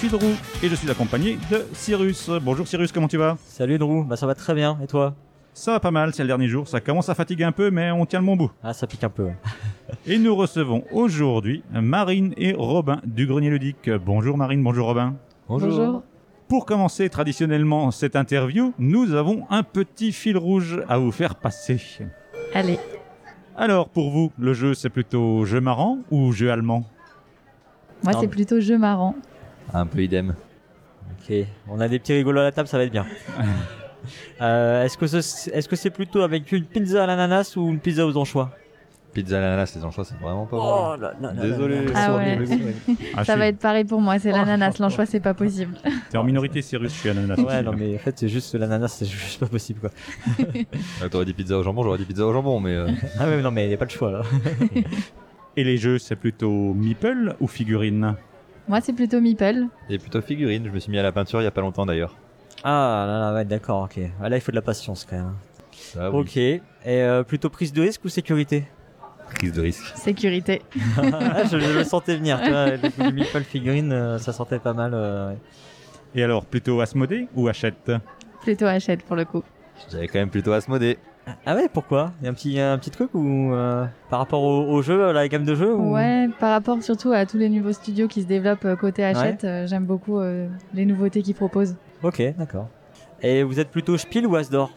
Suis Drew et je suis accompagné de Cyrus. Bonjour Cyrus, comment tu vas? Salut Drew, bah ça va très bien, et toi? Ça va pas mal, c'est le dernier jour, ça commence à fatiguer un peu mais on tient le bon bout. Ah ça pique un peu. ouais. Et nous recevons aujourd'hui Marine et Robin du Grenier Ludique. Bonjour Marine, bonjour Robin. Bonjour. Pour commencer traditionnellement cette interview, nous avons un petit fil rouge à vous faire passer. Allez, Alors pour vous, le jeu c'est plutôt jeu marrant ou jeu allemand? Moi c'est plutôt jeu marrant. Un peu idem. Ok, on a des petits rigolos à la table, ça va être bien. Euh, est-ce que ce- est-ce que c'est plutôt avec une pizza à l'ananas ou une pizza aux anchois? Pizza à l'ananas, les anchois, c'est vraiment pas Oh bon. là là Désolé. Ah ouais. Ah, Ça va être pareil pour moi, c'est l'ananas, l'anchois c'est pas possible. T'es en minorité Cyrus, je suis ananas. Ouais, non mais en fait c'est juste l'ananas, c'est juste pas possible quoi. Euh, T'aurais dit pizza au jambon, j'aurais dit pizza au jambon, mais euh, Ah ouais, non mais y a pas le choix là. Et les jeux c'est plutôt meeple ou figurine? Moi c'est plutôt meeple. et plutôt figurine. Je me suis mis à la peinture il y a pas longtemps d'ailleurs. Ah là là, ouais, d'accord, ok. Ah, là il faut de la patience quand même. Ça, oui. Ok, et euh, plutôt prise de risque ou sécurité? Prise de risque. Sécurité. Ah, je, je le sentais venir, tu vois, le coup du meeple figurine, euh, ça sentait pas mal. euh, ouais. Et alors plutôt Asmodée ou Hachette? Plutôt Hachette pour le coup. J'avais quand même plutôt Asmodée. Ah ouais, pourquoi? Il y a un petit, un petit truc ou euh, par rapport au, au jeu, à la gamme de jeux ou... Ouais, par rapport surtout à tous les nouveaux studios qui se développent euh, côté Hachette, euh, j'aime beaucoup euh, les nouveautés qu'ils proposent. Ok, d'accord. Et vous êtes plutôt Spiel ou Asdor?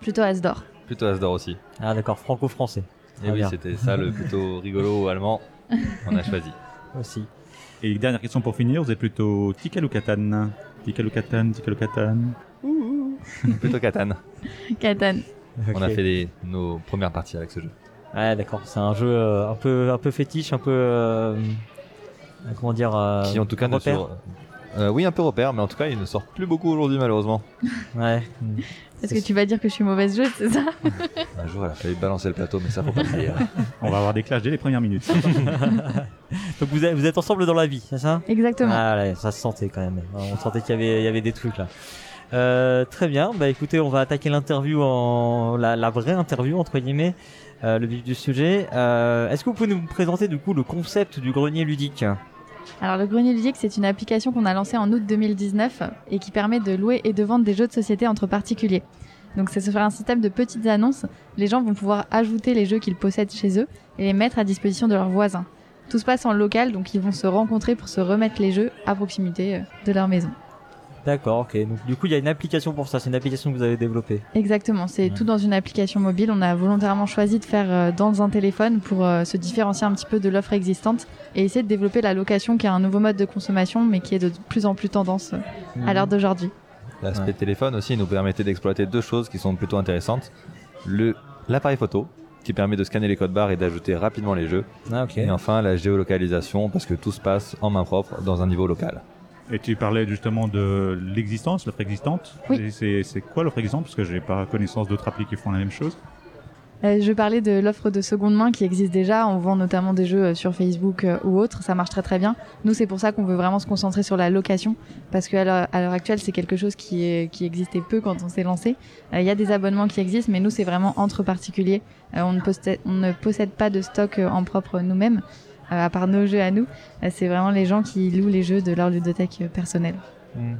Plutôt Asdor. Plutôt Asdor aussi. Ah d'accord, franco-français. Et Très oui, c'était ça le plutôt rigolo allemand. On a choisi. Aussi. Et dernière question pour finir, vous êtes plutôt Tikal ou Catan Tikal ou Catan, Tikal ou Catan Plutôt Catan. On a fait nos premières parties avec ce jeu. Ouais, d'accord. C'est un jeu euh, un peu, un peu fétiche, un peu, euh, comment dire, euh, Qui en tout cas ne repère. sort- Euh, oui, un peu repère, mais en tout cas, il ne sort plus beaucoup aujourd'hui malheureusement. Ouais. Est-ce que tu vas dire que je suis mauvaise joueuse, c'est ça Un jour, elle a failli balancer le plateau, mais ça faut pas le dire. On va avoir des clashs dès les premières minutes. Donc vous êtes, vous êtes ensemble dans la vie, c'est ça? Exactement. Ah ouais, ça se sentait quand même. On sentait qu'il y avait, il y avait des trucs là. Euh, très bien. Bah écoutez, on va attaquer l'interview en la, vraie interview entre guillemets, euh, le vif du sujet. Euh, Est-ce que vous pouvez nous présenter du coup le concept du grenier ludique? Alors le Grenier Ludique, c'est une application qu'on a lancée en août 2019 et qui permet de louer et de vendre des jeux de société entre particuliers. Donc c'est sur un système de petites annonces. Les gens vont pouvoir ajouter les jeux qu'ils possèdent chez eux et les mettre à disposition de leurs voisins. Tout se passe en local, donc ils vont se rencontrer pour se remettre les jeux à proximité de leur maison. D'accord, ok. Donc du coup, il y a une application pour ça. C'est une application que vous avez développée. Exactement, c'est Ouais. tout dans une application mobile. On a volontairement choisi de faire euh, dans un téléphone pour euh, se différencier un petit peu de l'offre existante et essayer de développer la location qui est un nouveau mode de consommation mais qui est de plus en plus tendance euh, à l'heure d'aujourd'hui. L'aspect Ouais. téléphone aussi nous permettait d'exploiter deux choses qui sont plutôt intéressantes. Le l'appareil photo qui permet de scanner les codes barres et d'ajouter rapidement les jeux. Ah. Et enfin la géolocalisation parce que tout se passe en main propre dans un niveau local. Et tu parlais justement de l'existence, l'offre existante. Oui. C'est quoi l'offre existante? Parce que j'ai pas connaissance d'autres applis qui font la même chose. Euh, je parlais de l'offre de seconde main qui existe déjà. On vend notamment des jeux euh, sur Facebook euh, ou autres. Ça marche très très bien. Nous, c'est pour ça qu'on veut vraiment se concentrer sur la location parce qu'à l'heure actuelle, c'est quelque chose qui, est, qui existait peu quand on s'est lancé. Euh, Il y a des abonnements qui existent, mais nous, c'est vraiment entre particuliers. On, ne possède, on ne possède pas de stock en propre nous-mêmes, à part nos jeux à nous. Euh, c'est vraiment les gens qui louent les jeux de leur ludothèque euh, personnelle. Hmm.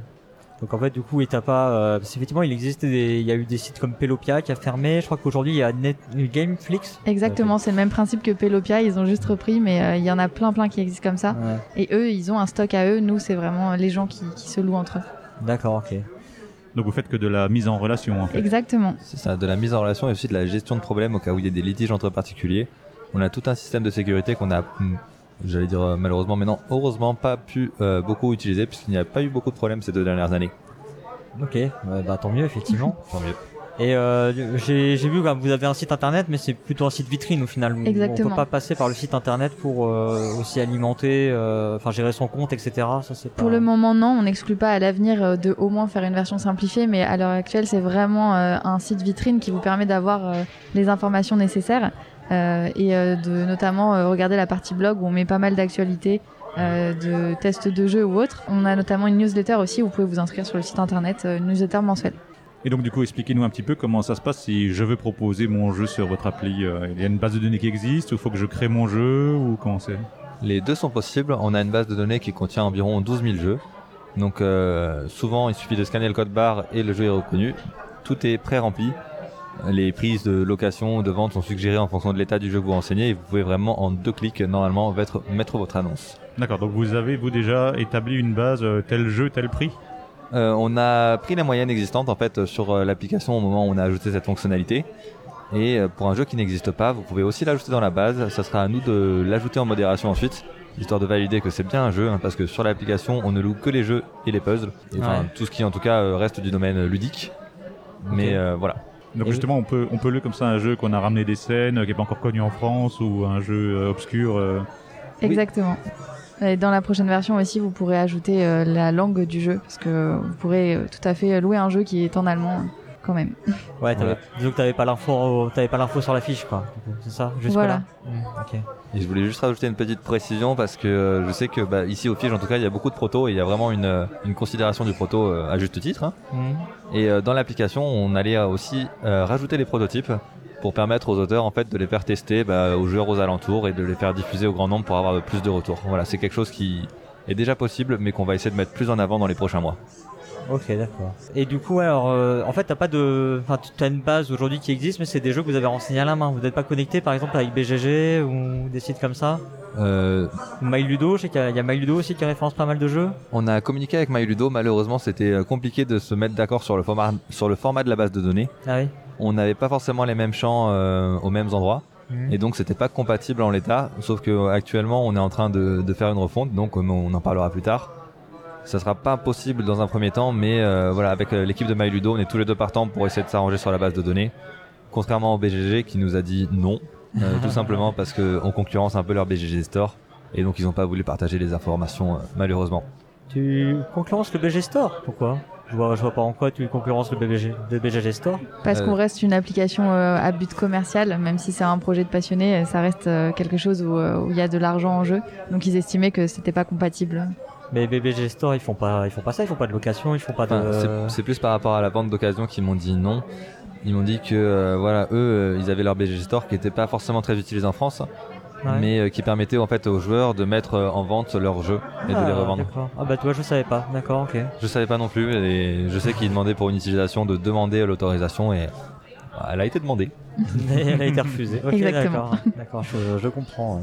Donc en fait, du coup, et t'as pas. Euh, parce qu'effectivement, il existe des, il y a eu des sites comme Pelopia qui a fermé. Je crois qu'aujourd'hui, il y a Net, Gameflix. Exactement, c'est le même principe que Pelopia. Ils ont juste repris, mais euh, il y en a plein plein qui existent comme ça. Ouais. Et eux, ils ont un stock à eux. Nous, c'est vraiment les gens qui, qui se louent entre eux. D'accord, ok. Donc vous faites que de la mise en relation en fait. Exactement. C'est ça, de la mise en relation et aussi de la gestion de problèmes au cas où il y a des litiges entre particuliers. On a tout un système de sécurité qu'on a, hmm, j'allais dire euh, malheureusement, mais non, heureusement pas pu euh, beaucoup utiliser puisqu'il n'y a pas eu beaucoup de problèmes ces deux dernières années. Ok, ouais, bah tant mieux, effectivement. Tant mieux. Et euh, j'ai vu que vous avez un site internet, mais c'est plutôt un site vitrine au final. Exactement. On peut pas passer par le site internet pour euh, aussi alimenter, euh, enfin gérer son compte, etc. Ça c'est pas. Pour le moment, non, on n'exclut pas à l'avenir de au moins faire une version simplifiée, mais à l'heure actuelle, c'est vraiment euh, un site vitrine qui vous permet d'avoir euh, les informations nécessaires et euh, de notamment euh, regarder la partie blog où on met pas mal d'actualités, euh, de tests de jeux ou autres. On a notamment une newsletter aussi où vous pouvez vous inscrire sur le site internet, euh, une newsletter mensuelle. Et donc, du coup, expliquez-nous un petit peu comment ça se passe si je veux proposer mon jeu sur votre appli. euh, Il y a une base de données qui existe ou il faut que je crée mon jeu ou comment c'est? Les deux sont possibles. On a une base de données qui contient environ 12 000 jeux. Donc euh, souvent, il suffit de scanner le code barre et le jeu est reconnu. Tout est pré-rempli. Les prises de location ou de vente sont suggérées en fonction de l'état du jeu que vous renseignez et vous pouvez vraiment en deux clics normalement mettre, mettre votre annonce. D'accord, donc vous avez, vous, déjà établi une base euh, tel jeu, tel prix? Euh, on a pris la moyenne existante en fait sur euh, l'application au moment où on a ajouté cette fonctionnalité. Et euh, pour un jeu qui n'existe pas, vous pouvez aussi l'ajouter dans la base. Ça sera à nous de l'ajouter en modération ensuite, histoire de valider que c'est bien un jeu, hein, parce que sur l'application, on ne loue que les jeux et les puzzles, et, enfin Ouais. tout ce qui en tout cas euh, reste du domaine ludique. Mais euh, voilà. Donc Et justement, on peut, on peut le comme ça un jeu qu'on a ramené des scènes, euh, qui est pas encore connu en France, ou un jeu euh, obscur. euh. Exactement. Et dans la prochaine version aussi, vous pourrez ajouter la langue du jeu, parce que vous pourrez tout à fait louer un jeu qui est en allemand quand même. Ouais, disons que t'avais pas l'info, t'avais pas l'info sur la fiche, quoi. C'est ça, jusque Voilà. là. Mmh. Et je voulais juste rajouter une petite précision parce que euh, je sais que bah, ici au Fige en tout cas il y a beaucoup de protos et il y a vraiment une, euh, une considération du proto euh, à juste titre. hein. Mmh. Et euh, dans l'application, on allait aussi euh, rajouter les prototypes pour permettre aux auteurs en fait de les faire tester bah, aux joueurs aux alentours et de les faire diffuser au grand nombre pour avoir plus de retours. Voilà, c'est quelque chose qui est déjà possible mais qu'on va essayer de mettre plus en avant dans les prochains mois. Ok, d'accord. Et du coup, alors, euh, en fait, t'as pas de, enfin, tu as une base aujourd'hui qui existe, mais c'est des jeux que vous avez renseignés à la main. Vous n'êtes pas connecté, par exemple, avec BGG ou des sites comme ça. Euh, MyLudo, je sais qu'il y a, il y a MyLudo aussi qui référence pas mal de jeux. on a communiqué avec MyLudo, malheureusement c'était euh, compliqué de se mettre d'accord sur le format sur le format de la base de données. Ah oui. On n'avait pas forcément les mêmes champs euh, aux mêmes endroits. Mmh. Et donc c'était pas compatible en l'état, sauf que actuellement on est en train de, de faire une refonte, donc on en parlera plus tard. Ça sera pas possible dans un premier temps, mais euh, voilà, avec euh, l'équipe de MyLudo, on est tous les deux partants pour essayer de s'arranger sur la base de données. Contrairement au BGG qui nous a dit non, euh, tout simplement parce qu'on concurrence un peu leur BGG Store, et donc ils n'ont pas voulu partager les informations euh, malheureusement. Tu concurrences le BG Store? Pourquoi? Je vois, je vois pas en quoi tu concurrences le le BGG Store. Parce Euh. qu'on reste une application euh, à but commercial, même si c'est un projet de passionné, ça reste euh, quelque chose où où il y a de l'argent en jeu. Donc ils estimaient que c'était pas compatible. Mais BBG Store, ils font pas, ils font pas ça, ils font pas de location, ils font pas de. Enfin, c'est- plus par rapport à la vente d'occasion qu'ils m'ont dit non. Ils m'ont dit que euh, voilà, eux, euh, ils avaient leur BGG Store qui était pas forcément très utilisé en France, Ouais. mais euh, qui permettait en fait aux joueurs de mettre en vente leurs jeux et de Ah, les revendre. d'accord. Ah bah tu vois, je savais pas. D'accord, ok. Je savais pas non plus et je sais qu'ils demandaient pour une utilisation de demander l'autorisation et bah, elle a été demandée. Mais elle a été refusée. Ok, Exactement. d'accord. D'accord, je, je comprends. ouais.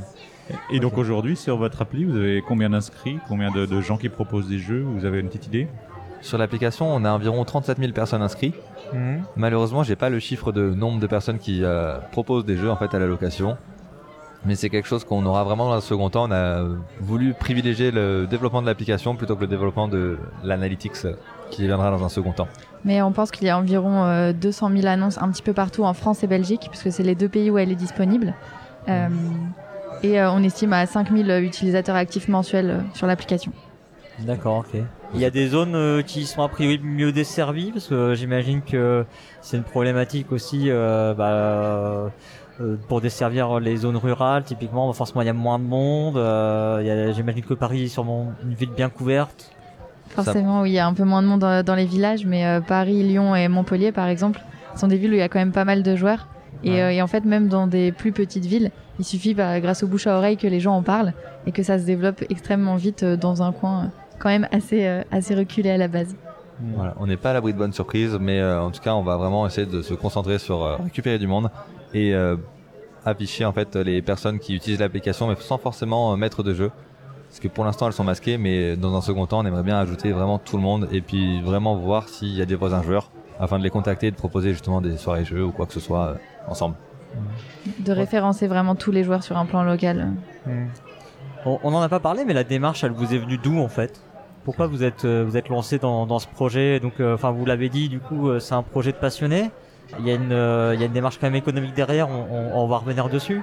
Et donc aujourd'hui, sur votre appli, vous avez combien d'inscrits Combien de, de gens qui proposent des jeux Vous avez une petite idée? Sur l'application, on a environ 37 000 personnes inscrites. Mhm. Malheureusement, j'ai pas le chiffre de nombre de personnes qui euh, proposent des jeux en fait à la location. Mais c'est quelque chose qu'on aura vraiment dans un second temps. On a voulu privilégier le développement de l'application plutôt que le développement de l'analytics euh, qui viendra dans un second temps. Mais on pense qu'il y a environ euh, 200 000 annonces un petit peu partout en France et Belgique, puisque c'est les deux pays où elle est disponible. Euh, et euh, on estime à 5 000 utilisateurs actifs mensuels euh, sur l'application. D'accord, ok. Il y a des zones euh, qui sont a priori mieux desservies parce que euh, j'imagine que c'est une problématique aussi euh, bah, pour desservir les zones rurales. Typiquement, bah, forcément, il y a moins de monde. j'imagine que Paris est sûrement une ville bien couverte. Forcément, oui, il y a un peu moins de monde dans, dans les villages, mais Paris, Lyon et Montpellier, par exemple, sont des villes où il y a quand même pas mal de joueurs. Et, Ouais. euh, et en fait, même dans des plus petites villes, il suffit, bah, grâce au bouche à oreille, que les gens en parlent et que ça se développe extrêmement vite euh, dans un coin euh, quand même assez, euh, assez reculé à la base. Voilà, on n'est pas à l'abri de bonnes surprises, mais euh, en tout cas, on va vraiment essayer de se concentrer sur euh, récupérer du monde et euh, afficher en fait les personnes qui utilisent l'application, mais sans forcément euh, mettre de jeu. Parce que pour l'instant, elles sont masquées, mais dans un second temps, on aimerait bien ajouter vraiment tout le monde et puis vraiment voir s'il y a des voisins joueurs afin de les contacter et de proposer justement des soirées jeux ou quoi que ce soit euh, ensemble. De référencer vraiment tous les joueurs sur un plan local. On, on en a pas parlé, mais la démarche, elle vous est venue d'où en fait? Pourquoi vous êtes euh, vous êtes lancé dans, dans ce projet? Donc, euh, enfin, vous l'avez dit, du coup, euh, c'est un projet de passionné. Il y, a une, euh, il y a une démarche quand même économique derrière, on, on- on va revenir dessus.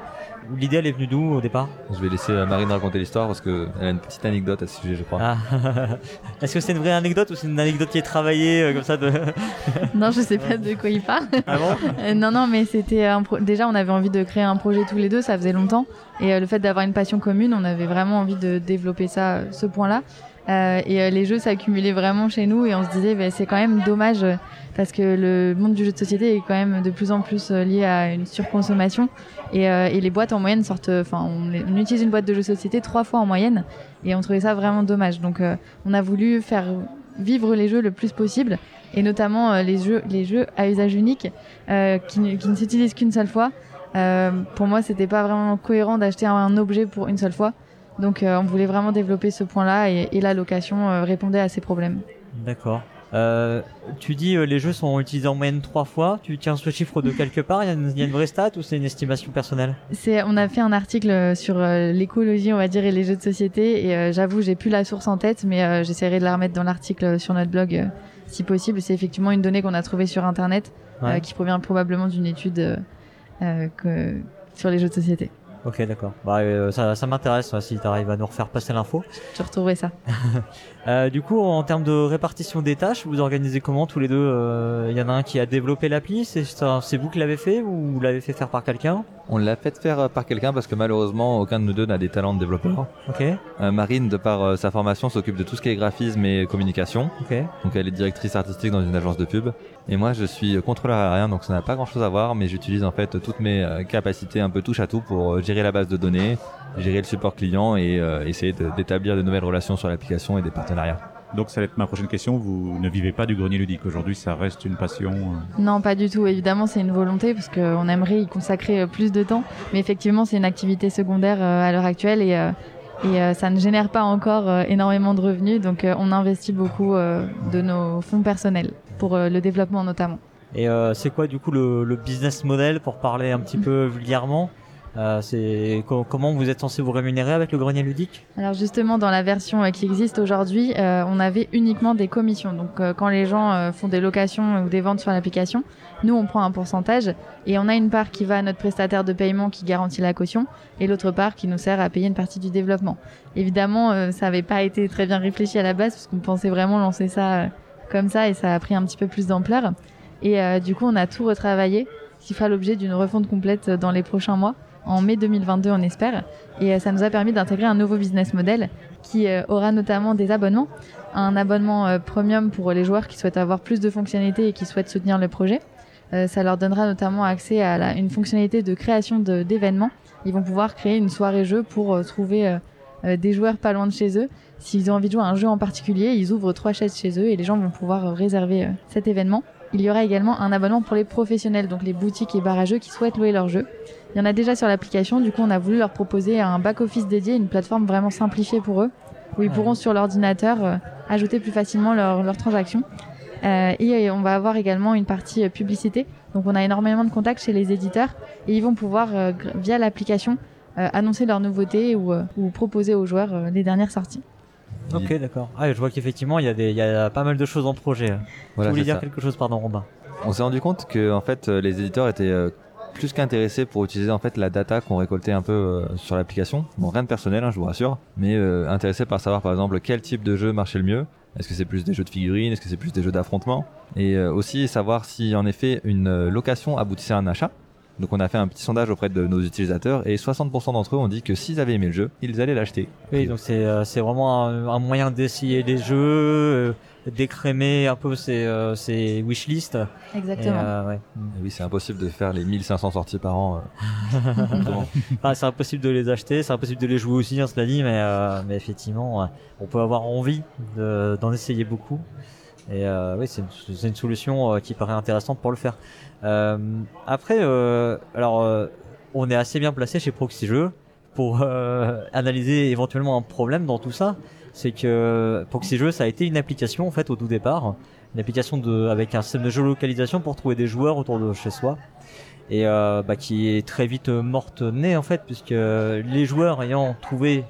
L'idée, elle est venue d'où au départ? Je vais laisser euh, Marine raconter l'histoire parce qu'elle a une petite anecdote à ce sujet, je crois. Ah. Est-ce que c'est une vraie anecdote ou c'est une anecdote qui est travaillée euh, comme ça de... Non, je sais pas de quoi il parle. Ah bon? Euh, non, non, mais c'était un pro- déjà on avait envie de créer un projet tous les deux, ça faisait longtemps, et euh, le fait d'avoir une passion commune, on avait vraiment envie de développer ça, ce point-là. Euh, et euh, les jeux s'accumulaient vraiment chez nous, et on se disait bah, c'est quand même dommage euh, parce que le monde du jeu de société est quand même de plus en plus lié à une surconsommation, et, les boîtes en moyenne sortent, enfin on, utilise une boîte de jeux de société trois fois en moyenne, et on trouvait ça vraiment dommage. Donc on a voulu faire vivre les jeux le plus possible et notamment les jeux les jeux à usage unique qui, qui ne s'utilisent qu'une seule fois. Pour moi, c'était pas vraiment cohérent d'acheter un objet pour une seule fois. Donc, euh, on voulait vraiment développer ce point-là et, et la location euh, répondait à ces problèmes. D'accord. Euh, tu dis euh, les jeux sont utilisés en moyenne trois fois. Tu tiens ce chiffre de quelque part? Il y, a une- il y a une vraie stat ou c'est une estimation personnelle? C'est, on a fait un article sur euh, l'écologie, on va dire, et les jeux de société. Et j'avoue, j'ai plus la source en tête, mais j'essaierai de la remettre dans l'article sur notre blog, si possible. C'est effectivement une donnée qu'on a trouvée sur Internet, Ouais. qui provient probablement d'une étude que, sur les jeux de société. Ok, d'accord. Bah, euh, ça, ça m'intéresse ouais, si tu arrives à nous refaire passer l'info. Je retrouverai ça. Euh, du coup, en termes de répartition des tâches, vous organisez comment tous les deux euh, Il y en a un qui a développé l'appli, c'est vous qui l'avez fait ou vous l'avez fait faire par quelqu'un? On l'a fait faire euh, par quelqu'un parce que malheureusement aucun de nous deux n'a des talents de développeur. Ok, Euh, Marine, de par euh, sa formation, s'occupe de tout ce qui est graphisme et communication. ok. Donc elle est directrice artistique dans une agence de pub. Et moi je suis contrôleur aérien, donc ça n'a pas grand chose à voir, mais j'utilise en fait toutes mes euh, capacités un peu touche à tout pour euh, gérer la base de données, gérer le support client et euh, essayer d'établir de nouvelles relations sur l'application et des partenariats. Donc ça va être ma prochaine question. Vous ne vivez pas du grenier ludique aujourd'hui, ça reste une passion. Non, pas du tout. Évidemment, c'est une volonté parce qu'on aimerait y consacrer plus de temps. Mais effectivement, c'est une activité secondaire à l'heure actuelle et, et ça ne génère pas encore énormément de revenus. Donc, on investit beaucoup de nos fonds personnels pour euh, le développement notamment. Et euh, c'est quoi du coup le, le business model pour parler un petit peu vulgairement euh, C'est co- comment vous êtes censé vous rémunérer avec le grenier ludique? Alors justement, dans la version qui existe aujourd'hui, euh, on avait uniquement des commissions. Donc euh, quand les gens font des locations ou des ventes sur l'application, nous on prend un pourcentage et on a une part qui va à notre prestataire de paiement qui garantit la caution et l'autre part qui nous sert à payer une partie du développement. Évidemment, ça n'avait pas été très bien réfléchi à la base parce qu'on pensait vraiment lancer ça comme ça et ça a pris un petit peu plus d'ampleur. Et euh, du coup, on a tout retravaillé, qui fera l'objet d'une refonte complète dans les prochains mois, en mai 2022 on espère. Et euh, ça nous a permis d'intégrer un nouveau business model qui euh, aura notamment des abonnements. Un abonnement premium pour les joueurs qui souhaitent avoir plus de fonctionnalités et qui souhaitent soutenir le projet. Ça leur donnera notamment accès à une fonctionnalité de création d'événements. Ils vont pouvoir créer une soirée jeu pour trouver des joueurs pas loin de chez eux. S'ils ont envie de jouer à un jeu en particulier, ils ouvrent trois chaises chez eux et les gens vont pouvoir euh, réserver euh, cet événement. Il y aura également un abonnement pour les professionnels, donc les boutiques et bars à jeux qui souhaitent louer leurs jeux. Il y en a déjà sur l'application, du coup on a voulu leur proposer un back-office dédié, une plateforme vraiment simplifiée pour eux, où ils pourront sur l'ordinateur euh, ajouter plus facilement leurs transactions. Euh, et euh, on va avoir également une partie euh, publicité, donc on a énormément de contacts chez les éditeurs, et ils vont pouvoir, euh, via l'application, euh, annoncer leurs nouveautés ou, euh, ou proposer aux joueurs euh, les dernières sorties. Ok, d'accord. Ah, je vois qu'effectivement il y, a des- il y a pas mal de choses en projet. Voilà, tu voulais dire ça. quelque chose, pardon, Robin? On s'est rendu compte que en fait euh, les éditeurs étaient euh, plus qu'intéressés pour utiliser en fait la data qu'on récoltait un peu euh, sur l'application. Bon rien de personnel, hein, je vous rassure, mais euh, intéressés par savoir par exemple quel type de jeu marchait le mieux. Est-ce que c'est plus des jeux de figurines? Est-ce que c'est plus des jeux d'affrontement? Et euh, aussi savoir si en effet une euh, location aboutissait à un achat. Donc on a fait un petit sondage auprès de nos utilisateurs et 60% d'entre eux ont dit que s'ils avaient aimé le jeu, ils allaient l'acheter. Oui, donc c'est euh, c'est vraiment un, un moyen d'essayer les jeux, euh, d'écrémer un peu ses, euh, ses wishlists. Et, Exactement. euh, ouais. Et oui, c'est impossible de faire les 1500 sorties par an. euh. Ah, c'est impossible de les acheter, c'est impossible de les jouer aussi, hein, cela dit, mais, euh, mais effectivement, on peut avoir envie de- d'en essayer beaucoup. Et euh, oui, c'est une, une solution euh, qui paraît intéressante pour le faire. Euh, après, alors, on est assez bien placé chez Proxy Jeux pour analyser éventuellement un problème dans tout ça. C'est que Proxy Jeux, ça a été une application en fait au tout départ, une application de, avec un système de géolocalisation pour trouver des joueurs autour de chez soi et euh, bah, qui est très vite morte née en fait puisque les joueurs ayant trouvé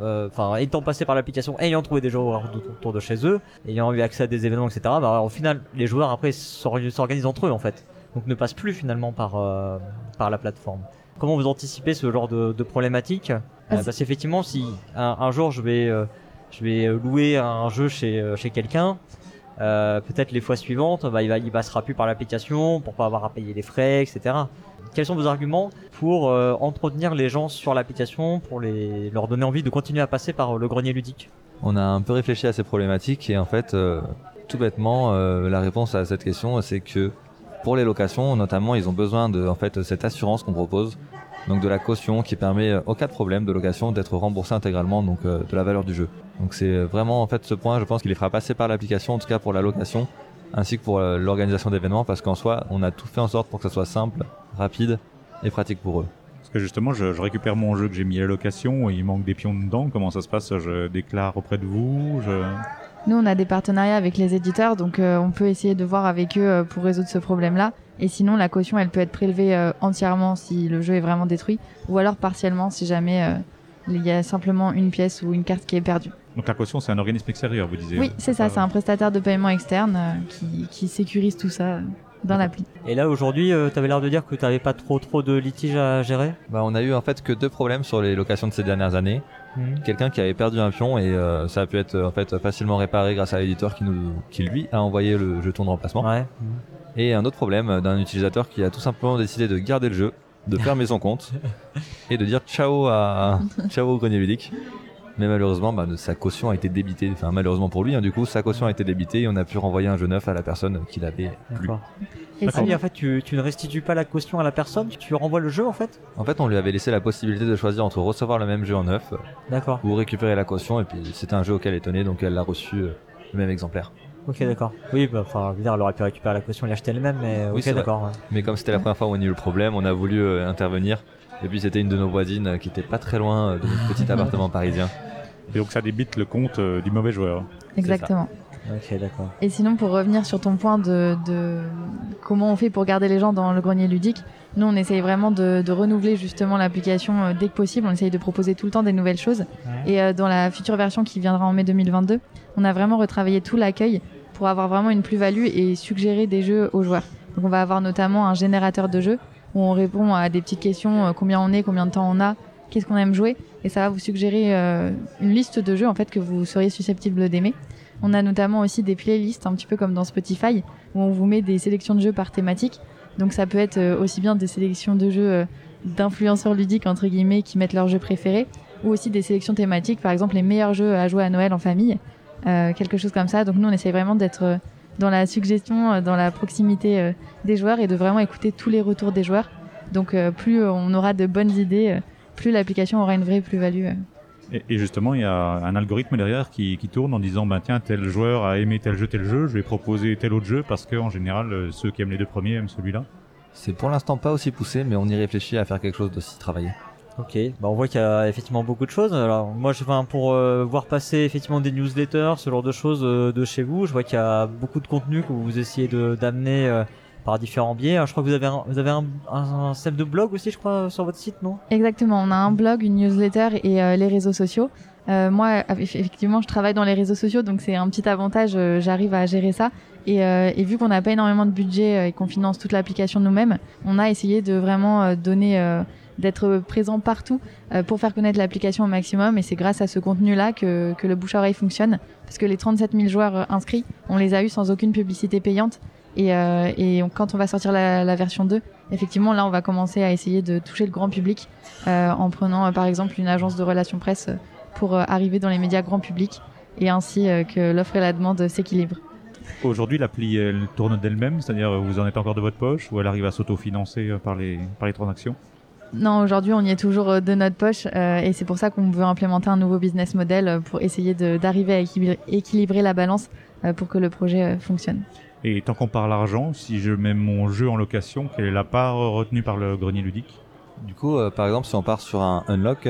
euh, enfin étant passés par l'application ayant trouvé des joueurs autour de chez eux ayant eu accès à des événements etc bah, au final les joueurs après s'or- s'organisent entre eux en fait donc ne passent plus finalement par euh, par la plateforme. Comment vous anticipez ce genre de, de problématique? Euh, Ah, Parce qu'effectivement, si un, un jour je vais je vais louer un jeu chez chez quelqu'un, euh, peut-être les fois suivantes, bah, il va il passera plus par l'application pour pas avoir à payer les frais, etc. Quels sont vos arguments pour euh, entretenir les gens sur l'application, pour les leur donner envie de continuer à passer par euh, le grenier ludique? On a un peu réfléchi à ces problématiques et en fait, euh, tout bêtement, la réponse à cette question, c'est que pour les locations, notamment, ils ont besoin de en fait cette assurance qu'on propose, donc de la caution qui permet, au cas de problème de location, d'être remboursé intégralement donc de la valeur du jeu. Donc c'est vraiment en fait ce point, je pense qu'il les fera passer par l'application, en tout cas pour la location, ainsi que pour l'organisation d'événements, parce qu'en soi, on a tout fait en sorte pour que ça soit simple, rapide et pratique pour eux. Parce que justement, je, je récupère mon jeu que j'ai mis à la location, il manque des pions dedans. Comment ça se passe? Je déclare auprès de vous je... Nous, on a des partenariats avec les éditeurs, donc euh, on peut essayer de voir avec eux euh, pour résoudre ce problème-là. Et sinon, la caution, elle peut être prélevée euh, entièrement si le jeu est vraiment détruit, ou alors partiellement si jamais euh, il y a simplement une pièce ou une carte qui est perdue. Donc la caution, c'est un organisme extérieur, vous disiez Oui, c'est ça, c'est un prestataire de paiement externe euh, qui, qui sécurise tout ça euh, dans l'appli. Et là aujourd'hui, tu avais l'air de dire que tu n'avais pas trop trop de litiges à gérer. Bah, on a eu en fait que deux problèmes sur les locations de ces dernières années. Mhm. quelqu'un qui avait perdu un pion et euh, ça a pu être euh, en fait facilement réparé grâce à l'éditeur qui nous qui lui a envoyé le jeton de remplacement Ouais. et un autre problème euh, d'un utilisateur qui a tout simplement décidé de garder le jeu de fermer son compte et de dire ciao à ciao au grenier ludique mais malheureusement bah, sa caution a été débitée enfin malheureusement pour lui hein, du coup sa caution a été débitée et on a pu renvoyer un jeu neuf à la personne qui l'avait plus D'accord. Et Ah oui, en fait, tu, tu ne restitues pas la caution à la personne, tu renvoies le jeu en fait? En fait on lui avait laissé la possibilité de choisir entre recevoir le même jeu en neuf D'accord. ou récupérer la caution et puis c'était un jeu auquel elle tenait donc elle l'a reçu euh, le même exemplaire Ok, d'accord. Oui, bah, enfin, dire, elle aurait pu récupérer la caution et l'acheter elle-même, mais Oui, ok, d'accord. ouais. Mais comme c'était la première fois où on a eu le problème, on a voulu euh, intervenir. Et puis c'était une de nos voisines euh, qui était pas très loin euh, de notre petit appartement parisien. Et donc ça débite le compte euh, du mauvais joueur. Exactement. Ok, d'accord. Et sinon, pour revenir sur ton point de, de comment on fait pour garder les gens dans le grenier ludique, nous, on essaye vraiment de, de renouveler justement l'application euh, dès que possible. On essaye de proposer tout le temps des nouvelles choses. Et euh, dans la future version qui viendra en mai 2022, on a vraiment retravaillé tout l'accueil pour avoir vraiment une plus-value et suggérer des jeux aux joueurs. Donc, on va avoir notamment un générateur de jeux où on répond à des petites questions euh, combien on est, combien de temps on a, qu'est-ce qu'on aime jouer, et ça va vous suggérer euh, une liste de jeux en fait que vous seriez susceptible d'aimer. On a notamment aussi des playlists, un petit peu comme dans Spotify, où on vous met des sélections de jeux par thématique. Donc ça peut être euh, aussi bien des sélections de jeux d'influenceurs ludiques, entre guillemets, qui mettent leurs jeux préférés, ou aussi des sélections thématiques, par exemple les meilleurs jeux à jouer à Noël en famille, quelque chose comme ça. Donc nous, on essaye vraiment d'être dans la suggestion, euh, dans la proximité euh, des joueurs et de vraiment écouter tous les retours des joueurs. Donc euh, plus on aura de bonnes idées, plus l'application aura une vraie plus-value. Et, justement, il y a un algorithme derrière qui, qui tourne en disant bah, tiens, tel joueur a aimé tel jeu, tel jeu, je vais proposer tel autre jeu parce que en général, ceux qui aiment les deux premiers aiment celui-là. C'est pour l'instant pas aussi poussé, mais on y réfléchit à faire quelque chose d'aussi travaillé. Ok, bah on voit qu'il y a effectivement beaucoup de choses. Alors moi, je, enfin, pour euh, voir passer effectivement des newsletters, ce genre de choses euh, de chez vous, je vois qu'il y a beaucoup de contenu que vous essayez de d'amener euh, par différents biais. Alors, je crois que vous avez un, vous avez un, un, un système de blog aussi, je crois, sur votre site, non? Exactement, on a un blog, une newsletter et euh, les réseaux sociaux. Euh, moi, eff- effectivement, je travaille dans les réseaux sociaux, donc c'est un petit avantage, euh, j'arrive à gérer ça. Et, et vu qu'on n'a pas énormément de budget et qu'on finance toute l'application nous-mêmes, on a essayé de vraiment donner, d'être présent partout euh, pour faire connaître l'application au maximum. Et c'est grâce à ce contenu-là que, que le bouche à oreille fonctionne, parce que les 37 000 joueurs euh, inscrits, on les a eu sans aucune publicité payante. Et, euh, et quand on va sortir la, version 2, effectivement, là, on va commencer à essayer de toucher le grand public en prenant, par exemple, une agence de relations presse pour arriver dans les médias grand public et ainsi que l'offre et la demande s'équilibrent. Aujourd'hui, l'appli tourne d'elle-même, c'est-à-dire vous en êtes encore de votre poche ou elle arrive à s'autofinancer par les, par les transactions? Non, aujourd'hui, on y est toujours euh, de notre poche euh, et c'est pour ça qu'on veut implémenter un nouveau business model euh, pour essayer d'arriver à équilibrer, équilibrer la balance euh, pour que le projet euh, fonctionne. Et tant qu'on parle argent, si je mets mon jeu en location, quelle est la part retenue par le grenier ludique? Du coup, euh, par exemple, si on part sur un unlock,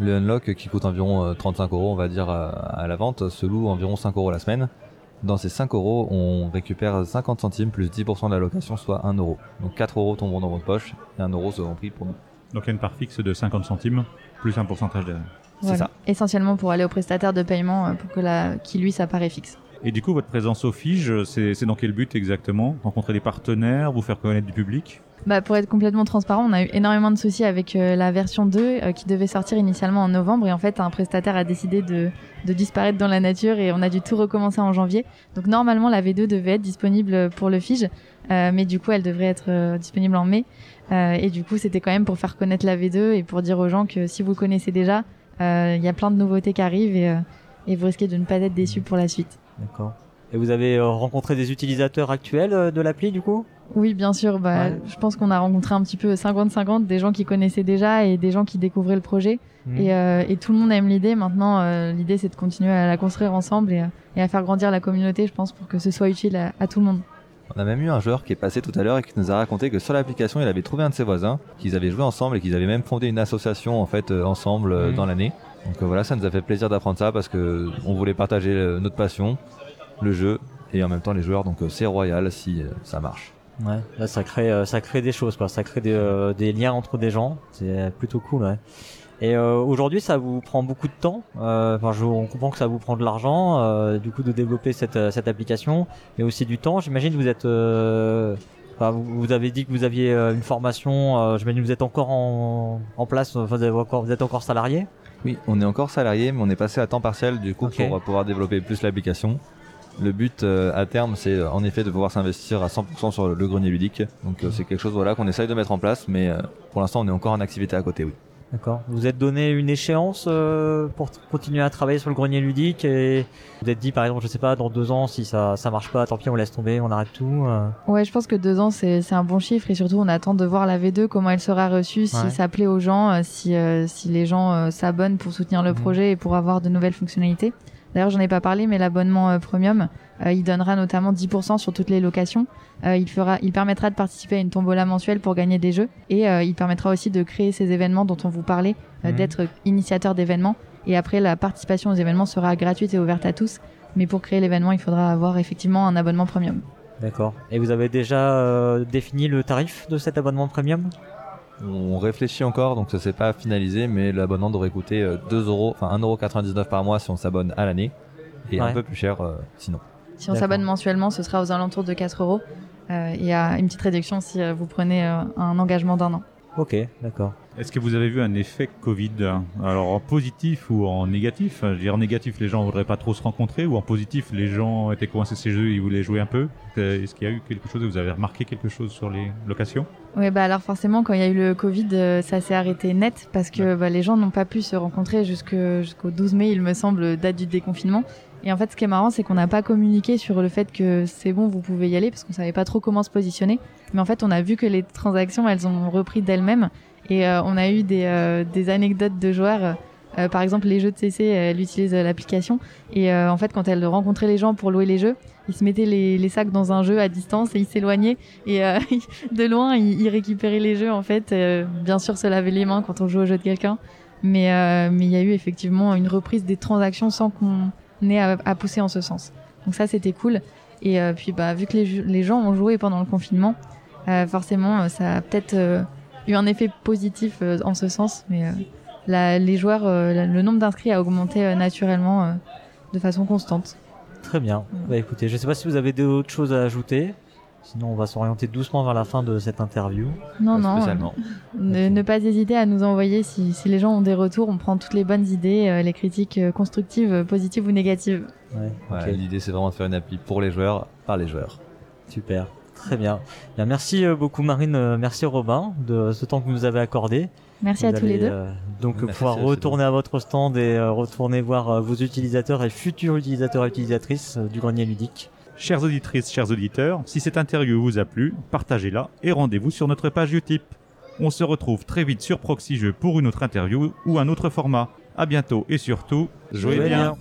le unlock qui coûte environ euh, 35 euros, on va dire, à la vente, se loue environ 5 euros la semaine. Dans ces 5 euros, on récupère 50 centimes plus 10% de la location, soit 1 euro. Donc 4 euros tomberont dans votre poche et 1 euro seront pris pour nous. Donc il y a une part fixe de 50 centimes, plus un pourcentage derrière. C'est ça. Essentiellement pour aller au prestataire de paiement euh, pour que la, qui lui, ça paraît fixe. Et du coup, votre présence au FIGE, c'est c'est dans quel but exactement? Rencontrer des partenaires, vous faire connaître du public? Bah, pour être complètement transparent, on a eu énormément de soucis avec euh, la version 2 euh, qui devait sortir initialement en novembre et en fait un prestataire a décidé de, de disparaître dans la nature et on a dû tout recommencer en janvier. Donc normalement la V2 devait être disponible pour le FIGE, euh, mais du coup elle devrait être euh, disponible en mai. Euh, et du coup c'était quand même pour faire connaître la V2 et pour dire aux gens que si vous connaissez déjà, euh, il y a plein de nouveautés qui arrivent et, euh, et vous risquez de ne pas être déçus pour la suite. D'accord. Et vous avez rencontré des utilisateurs actuels de l'appli du coup? Oui, bien sûr. Bah, Ouais. Je pense qu'on a rencontré un petit peu 50-50, des gens qui connaissaient déjà et des gens qui découvraient le projet. Mhm. Et, euh, et tout le monde aime l'idée. Maintenant, euh, l'idée, c'est de continuer à la construire ensemble et, à- et à faire grandir la communauté, je pense, pour que ce soit utile à, à tout le monde. On a même eu un joueur qui est passé tout à l'heure et qui nous a raconté que sur l'application, il avait trouvé un de ses voisins, qu'ils avaient joué ensemble et qu'ils avaient même fondé une association en fait euh, ensemble euh, Mhm. dans l'année. Donc euh, voilà, ça nous a fait plaisir d'apprendre ça parce que on voulait partager notre passion, le jeu et en même temps les joueurs. Donc c'est royal si ça marche. Ouais. Là, ça crée, ça crée des choses, quoi. Ça crée des, des liens entre des gens. C'est plutôt cool, ouais. Et euh, aujourd'hui, ça vous prend beaucoup de temps. Euh, Enfin, je, on comprend que ça vous prend de l'argent, euh, du coup, de développer cette, cette application, mais aussi du temps. J'imagine que vous êtes. enfin, vous, vous avez dit que vous aviez une formation. J'imagine que vous êtes encore en, en place. Enfin, vous, avez encore, vous êtes encore salarié. Oui, on est encore salarié, mais on est passé à temps partiel du coup Ok. pour pouvoir développer plus l'application. Le but à terme, c'est en effet de pouvoir s'investir à 100% sur le, grenier ludique. Donc c'est quelque chose voilà qu'on essaye de mettre en place, mais pour l'instant on est encore en activité à côté, oui. D'accord. Vous êtes donné une échéance euh, pour continuer à travailler sur le grenier ludique et vous êtes dit par exemple, je sais pas, dans deux ans si ça ça marche pas, tant pis, on laisse tomber, on arrête tout. euh. Ouais, je pense que deux ans, c'est c'est un bon chiffre et surtout, on attend de voir la V2, comment elle sera reçue, si Ouais. ça plaît aux gens, euh, si, euh, si les gens euh, s'abonnent pour soutenir le Mhm. projet et pour avoir de nouvelles fonctionnalités. D'ailleurs, j'en ai pas parlé, mais l'abonnement premium, il donnera notamment 10% sur toutes les locations. Euh, il, fera, il permettra de participer à une tombola mensuelle pour gagner des jeux et euh, il permettra aussi de créer ces événements dont on vous parlait, euh, Mhm. d'être initiateur d'événements. Et après, la participation aux événements sera gratuite et ouverte à tous. Mais pour créer l'événement, il faudra avoir effectivement un abonnement premium. D'accord. Et vous avez déjà euh, défini le tarif de cet abonnement premium? On réfléchit encore, donc ça s'est pas finalisé, mais l'abonnement devrait coûter euh, 2 euros, enfin 1,99€ par mois si on s'abonne à l'année, et Ouais. un peu plus cher euh, sinon. Si on D'accord. s'abonne mensuellement, ce sera aux alentours de 4 euros. Euh, Il y a une petite réduction si euh, vous prenez euh, un engagement d'un an. Ok, d'accord. Est-ce que vous avez vu un effet Covid? Alors en positif ou en négatif? Je veux dire, en négatif, les gens ne voudraient pas trop se rencontrer, ou en positif, les gens étaient coincés chez eux, ils voulaient jouer un peu? Est-ce qu'il y a eu quelque chose? Vous avez remarqué quelque chose sur les locations? Oui, bah alors forcément, quand il y a eu le Covid, ça s'est arrêté net parce que bah, les gens n'ont pas pu se rencontrer jusqu'au 12 mai, il me semble, date du déconfinement. Et en fait, ce qui est marrant, c'est qu'on n'a pas communiqué sur le fait que c'est bon, vous pouvez y aller, parce qu'on savait pas trop comment se positionner. Mais en fait, on a vu que les transactions, elles ont repris d'elles-mêmes. Et euh, on a eu des, euh, des anecdotes de joueurs. Euh, par exemple, les jeux de CC, elle utilise euh, l'application. Et euh, en fait, quand elle rencontrait les gens pour louer les jeux, ils se mettaient les, sacs dans un jeu à distance et ils s'éloignaient. Et euh, de loin, ils, récupéraient les jeux, en fait. Euh, bien sûr, se laver les mains quand on joue au jeu de quelqu'un. Mais euh, mais il y a eu effectivement une reprise des transactions sans qu'on ait à, à pousser en ce sens. Donc ça, c'était cool. Et euh, puis, bah, vu que les, les gens ont joué pendant le confinement, euh, forcément, euh, ça a peut-être euh, eu un effet positif en ce sens. Mais la- les joueurs, la- le nombre d'inscrits a augmenté naturellement de façon constante. Très bien. Bah écoutez, je sais pas si vous avez d'autres choses à ajouter. Sinon, on va s'orienter doucement vers la fin de cette interview. Non, non. spécialement. Ne, pas hésiter à nous envoyer si, si les gens ont des retours. On prend toutes les bonnes idées, euh, les critiques euh, constructives, euh, positives ou négatives. Ouais. L'idée c'est vraiment de faire une appli pour les joueurs, par les joueurs. Super. Très bien. Bien, merci beaucoup Marine, merci Robin de ce temps que vous nous avez accordé. Merci à tous les deux. euh, donc Merci pouvoir retourner à votre stand et euh, retourner voir euh, vos utilisateurs et futurs utilisateurs et utilisatrices euh, du grenier ludique. Chères auditrices, chers auditeurs, si cette interview vous a plu, partagez-la et rendez-vous sur notre page Utip. On se retrouve très vite sur Proxy Jeux pour une autre interview ou un autre format. À bientôt et surtout, jouez, bien.